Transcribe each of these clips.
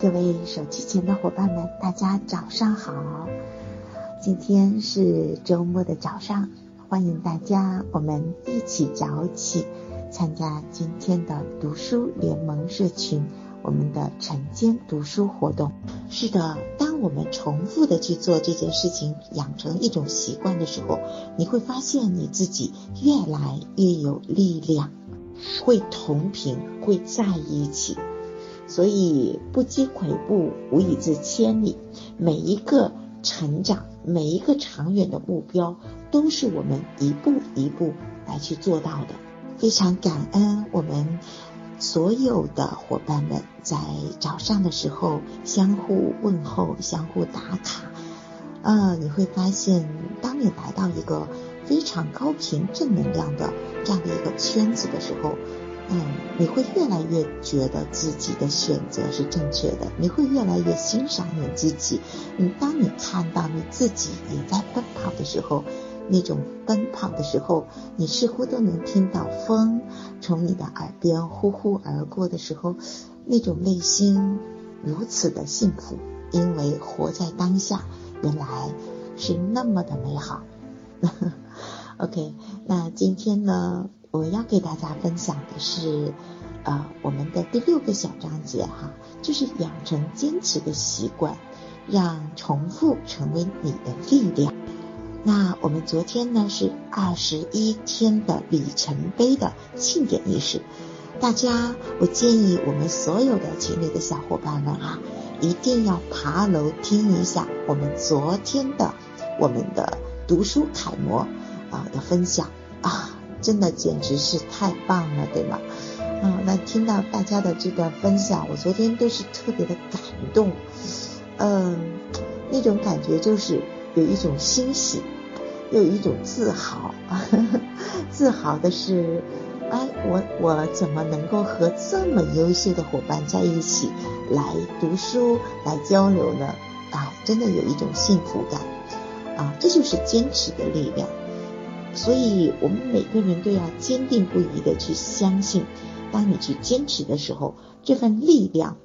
各位手机前的伙伴们，大家早上好！今天是周末的早上，欢迎大家，我们一起早起，参加今天的读书联盟社群，我们的晨间读书活动。是的，当我们重复的去做这件事情，养成一种习惯的时候，你会发现你自己越来越有力量，会同频，会在一起。所以不积跬步，无以至千里。每一个成长，每一个长远的目标，都是我们一步一步来去做到的。非常感恩我们所有的伙伴们在早上的时候相互问候、相互打卡。啊，你会发现，当你来到一个非常高频正能量的这样的一个圈子的时候。嗯，你会越来越觉得自己的选择是正确的，你会越来越欣赏你自己。你当你看到你自己也在奔跑的时候，那种奔跑的时候，你似乎都能听到风从你的耳边呼呼而过的时候，那种内心如此的幸福，因为活在当下，原来是那么的美好。OK，那今天呢？我要给大家分享的是，呃，我们的第六个小章节哈，就是养成坚持的习惯，让重复成为你的力量。那我们昨天呢是二十一天的里程碑的庆典仪式，大家，我建议我们所有的群里的小伙伴们啊，一定要爬楼听一下我们昨天的我们的读书楷模啊的分享啊。真的简直是太棒了，对吗？嗯，那听到大家的这个分享，我昨天都是特别的感动，嗯，那种感觉就是有一种欣喜，又有一种自豪，自豪的是，哎，我我怎么能够和这么优秀的伙伴在一起来读书来交流呢？啊，真的有一种幸福感，啊，这就是坚持的力量。所以，我们每个人都要坚定不移的去相信，当你去坚持的时候，这份力量，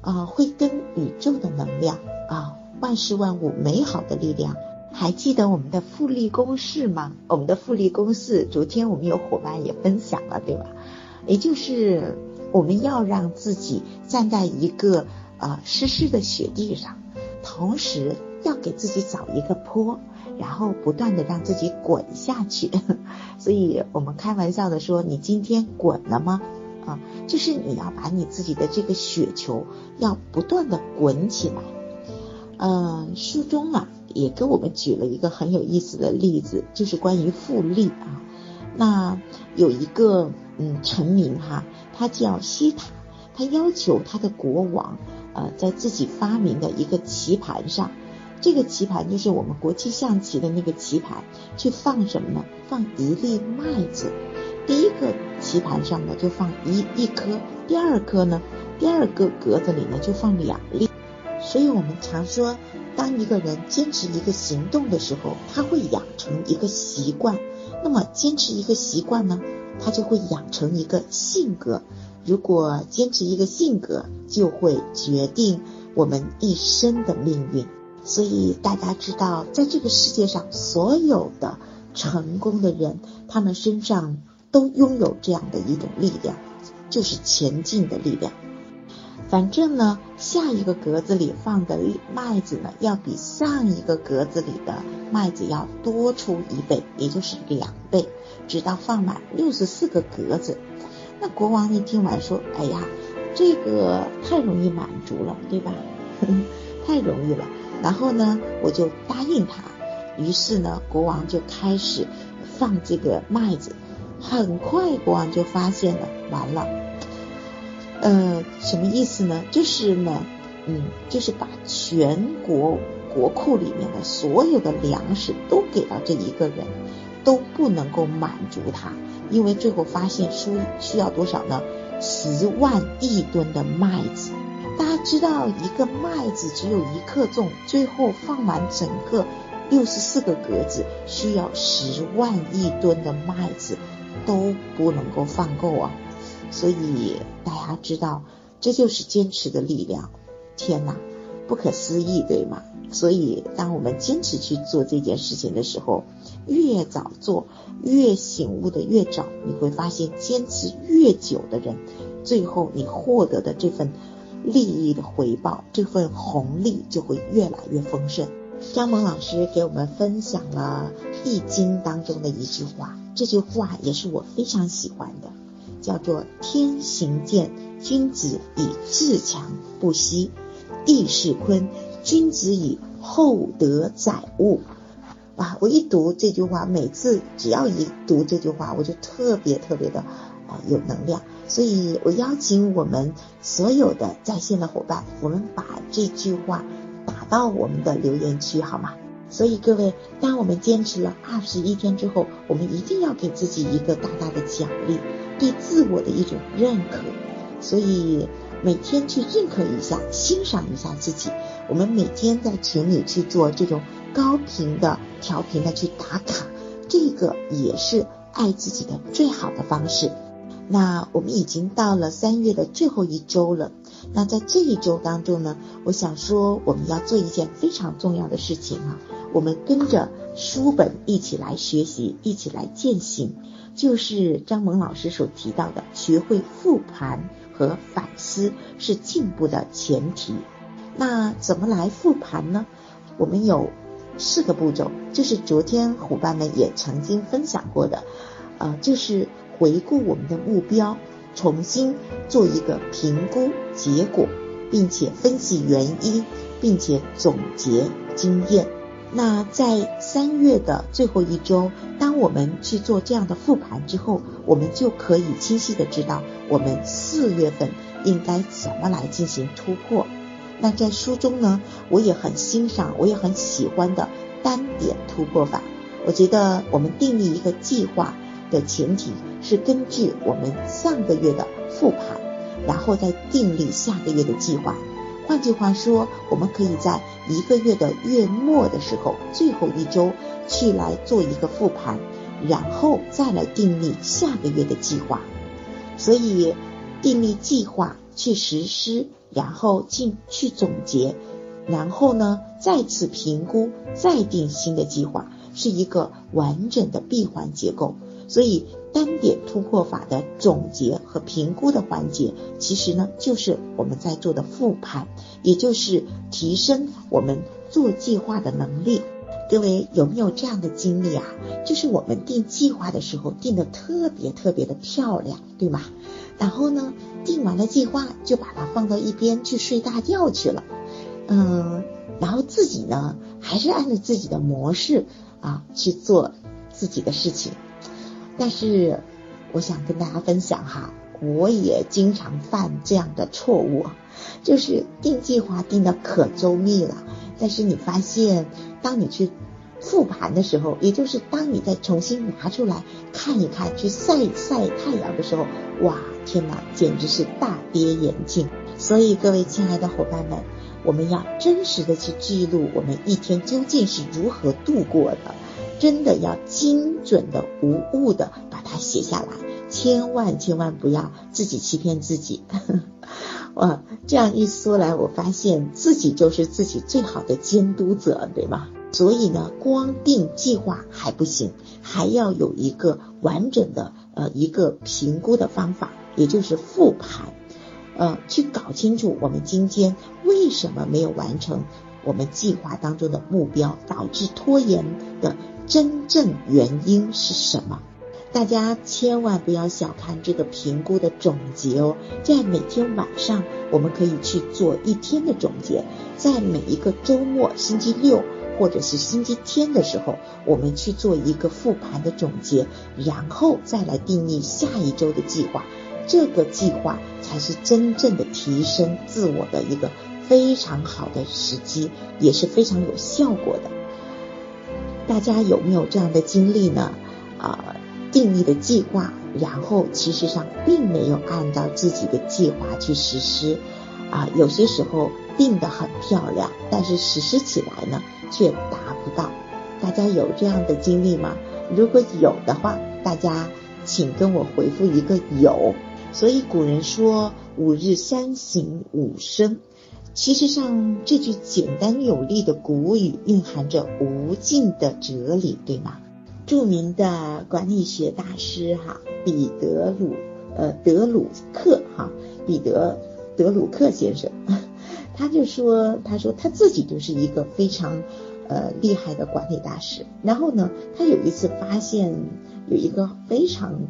啊，会跟宇宙的能量啊，万事万物美好的力量。还记得我们的复利公式吗？我们的复利公式，昨天我们有伙伴也分享了，对吧？也就是我们要让自己站在一个啊湿湿的雪地上，同时要给自己找一个坡。然后不断的让自己滚下去，所以我们开玩笑的说，你今天滚了吗？啊，就是你要把你自己的这个雪球要不断的滚起来。嗯，书中啊也给我们举了一个很有意思的例子，就是关于复利啊。那有一个嗯臣民哈，他叫西塔，他要求他的国王呃在自己发明的一个棋盘上。这个棋盘就是我们国际象棋的那个棋盘，去放什么呢？放一粒麦子。第一个棋盘上呢就放一一颗，第二颗呢，第二个格子里呢就放两粒。所以我们常说，当一个人坚持一个行动的时候，他会养成一个习惯。那么坚持一个习惯呢，他就会养成一个性格。如果坚持一个性格，就会决定我们一生的命运。所以大家知道，在这个世界上，所有的成功的人，他们身上都拥有这样的一种力量，就是前进的力量。反正呢，下一个格子里放的麦子呢，要比上一个格子里的麦子要多出一倍，也就是两倍，直到放满六十四个格子。那国王一听完说：“哎呀，这个太容易满足了，对吧？太容易了。”然后呢，我就答应他。于是呢，国王就开始放这个麦子。很快，国王就发现了，完了，呃，什么意思呢？就是呢，嗯，就是把全国国库里面的所有的粮食都给到这一个人，都不能够满足他，因为最后发现需需要多少呢？十万亿吨的麦子。大家知道，一个麦子只有一克重，最后放完整个六十四个格子，需要十万亿吨的麦子都不能够放够啊！所以大家知道，这就是坚持的力量。天哪，不可思议，对吗？所以，当我们坚持去做这件事情的时候，越早做，越醒悟的越早，你会发现，坚持越久的人，最后你获得的这份利益的回报，这份红利就会越来越丰盛。张萌老师给我们分享了《易经》当中的一句话，这句话也是我非常喜欢的，叫做“天行健，君子以自强不息；地势坤。”君子以厚德载物，啊！我一读这句话，每次只要一读这句话，我就特别特别的啊有能量。所以我邀请我们所有的在线的伙伴，我们把这句话打到我们的留言区，好吗？所以各位，当我们坚持了二十一天之后，我们一定要给自己一个大大的奖励，对自我的一种认可。所以。每天去认可一下、欣赏一下自己。我们每天在群里去做这种高频的、调频的去打卡，这个也是爱自己的最好的方式。那我们已经到了三月的最后一周了。那在这一周当中呢，我想说我们要做一件非常重要的事情啊，我们跟着书本一起来学习，一起来践行，就是张萌老师所提到的，学会复盘。和反思是进步的前提。那怎么来复盘呢？我们有四个步骤，就是昨天伙伴们也曾经分享过的，呃，就是回顾我们的目标，重新做一个评估结果，并且分析原因，并且总结经验。那在三月的最后一周，当我们去做这样的复盘之后，我们就可以清晰的知道我们四月份应该怎么来进行突破。那在书中呢，我也很欣赏，我也很喜欢的单点突破法。我觉得我们定立一个计划的前提是根据我们上个月的复盘，然后再订立下个月的计划。换句话说，我们可以在一个月的月末的时候，最后一周去来做一个复盘，然后再来订立下个月的计划。所以，订立计划去实施，然后进去总结，然后呢再次评估，再定新的计划，是一个完整的闭环结构。所以。单点突破法的总结和评估的环节，其实呢就是我们在做的复盘，也就是提升我们做计划的能力。各位有没有这样的经历啊？就是我们定计划的时候定的特别特别的漂亮，对吗？然后呢，定完了计划就把它放到一边去睡大觉去了，嗯，然后自己呢还是按照自己的模式啊去做自己的事情。但是，我想跟大家分享哈，我也经常犯这样的错误，就是定计划定的可周密了，但是你发现，当你去复盘的时候，也就是当你再重新拿出来看一看，去晒一晒太阳的时候，哇，天哪，简直是大跌眼镜。所以，各位亲爱的伙伴们，我们要真实的去记录我们一天究竟是如何度过的。真的要精准的、无误的把它写下来，千万千万不要自己欺骗自己。哇，这样一说来，我发现自己就是自己最好的监督者，对吗？所以呢，光定计划还不行，还要有一个完整的呃一个评估的方法，也就是复盘，呃，去搞清楚我们今天为什么没有完成我们计划当中的目标，导致拖延的。真正原因是什么？大家千万不要小看这个评估的总结哦。在每天晚上，我们可以去做一天的总结；在每一个周末，星期六或者是星期天的时候，我们去做一个复盘的总结，然后再来定义下一周的计划。这个计划才是真正的提升自我的一个非常好的时机，也是非常有效果的。大家有没有这样的经历呢？啊，定义的计划，然后其实上并没有按照自己的计划去实施，啊，有些时候定的很漂亮，但是实施起来呢却达不到。大家有这样的经历吗？如果有的话，大家请跟我回复一个有。所以古人说五日三省吾身。其实上，这句简单有力的古语蕴含着无尽的哲理，对吗？著名的管理学大师哈，彼得鲁呃德鲁克哈，彼得德鲁克先生，他就说，他说他自己就是一个非常呃厉害的管理大师。然后呢，他有一次发现有一个非常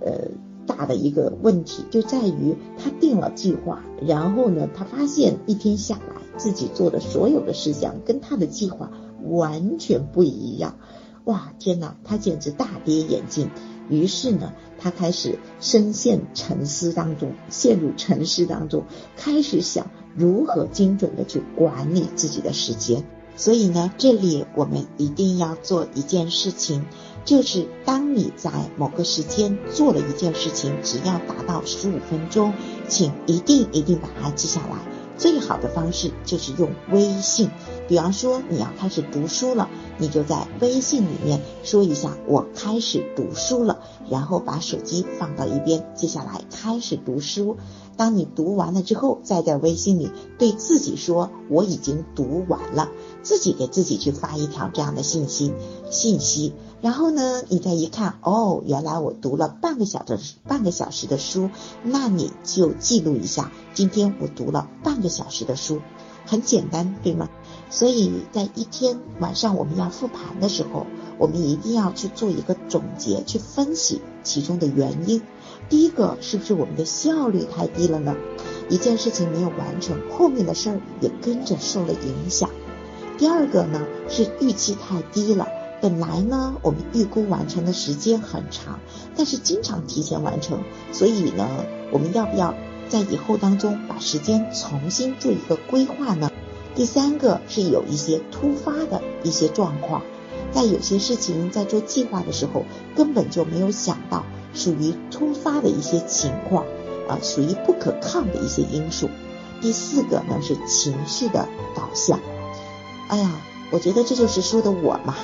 呃。大的一个问题就在于他定了计划，然后呢，他发现一天下来自己做的所有的事项跟他的计划完全不一样，哇，天哪，他简直大跌眼镜。于是呢，他开始深陷沉思当中，陷入沉思当中，开始想如何精准的去管理自己的时间。所以呢，这里我们一定要做一件事情。就是当你在某个时间做了一件事情，只要达到十五分钟，请一定一定把它记下来。最好的方式就是用微信，比方说你要开始读书了，你就在微信里面说一下我开始读书了，然后把手机放到一边，接下来开始读书。当你读完了之后，再在微信里对自己说我已经读完了，自己给自己去发一条这样的信息信息。然后呢，你再一看，哦，原来我读了半个小时半个小时的书，那你就记录一下，今天我读了半个小时的书，很简单，对吗？所以在一天晚上我们要复盘的时候，我们一定要去做一个总结，去分析其中的原因。第一个，是不是我们的效率太低了呢？一件事情没有完成，后面的事儿也跟着受了影响。第二个呢，是预期太低了。本来呢，我们预估完成的时间很长，但是经常提前完成，所以呢，我们要不要在以后当中把时间重新做一个规划呢？第三个是有一些突发的一些状况，在有些事情在做计划的时候根本就没有想到，属于突发的一些情况啊，属于不可抗的一些因素。第四个呢是情绪的导向。哎呀，我觉得这就是说的我嘛。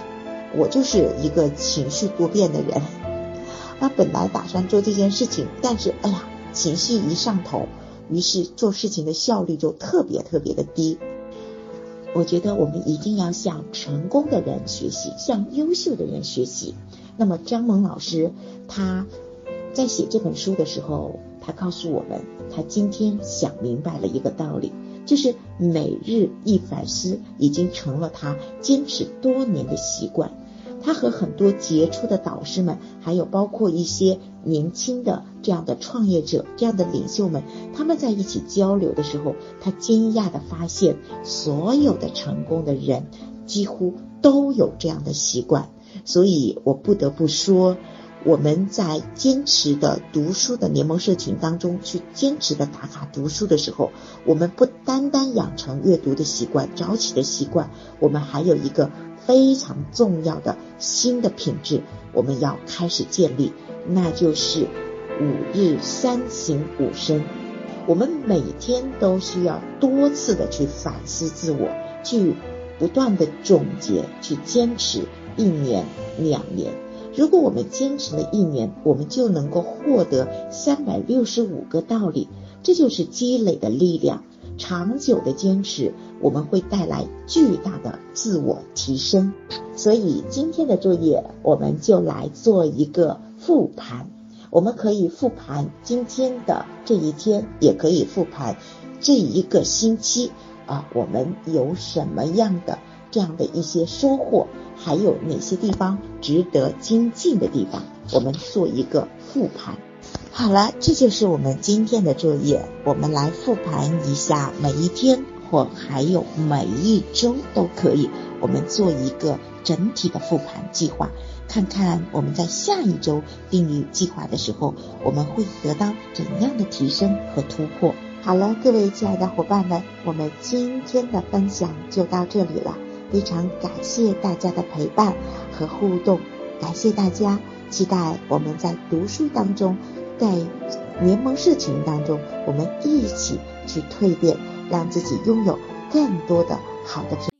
我就是一个情绪多变的人，那本来打算做这件事情，但是哎呀，情绪一上头，于是做事情的效率就特别特别的低。我觉得我们一定要向成功的人学习，向优秀的人学习。那么张萌老师他在写这本书的时候，他告诉我们，他今天想明白了一个道理。就是每日一反思，已经成了他坚持多年的习惯。他和很多杰出的导师们，还有包括一些年轻的这样的创业者、这样的领袖们，他们在一起交流的时候，他惊讶的发现，所有的成功的人几乎都有这样的习惯。所以我不得不说。我们在坚持的读书的联盟社群当中去坚持的打卡读书的时候，我们不单单养成阅读的习惯、早起的习惯，我们还有一个非常重要的新的品质，我们要开始建立，那就是五日三省吾身。我们每天都需要多次的去反思自我，去不断的总结，去坚持一年、两年。如果我们坚持了一年，我们就能够获得三百六十五个道理，这就是积累的力量。长久的坚持，我们会带来巨大的自我提升。所以今天的作业，我们就来做一个复盘。我们可以复盘今天的这一天，也可以复盘这一个星期啊，我们有什么样的这样的一些收获？还有哪些地方值得精进的地方？我们做一个复盘。好了，这就是我们今天的作业。我们来复盘一下每一天，或还有每一周都可以。我们做一个整体的复盘计划，看看我们在下一周定义计划的时候，我们会得到怎样的提升和突破。好了，各位亲爱的伙伴们，我们今天的分享就到这里了。非常感谢大家的陪伴和互动，感谢大家，期待我们在读书当中，在联盟社群当中，我们一起去蜕变，让自己拥有更多的好的。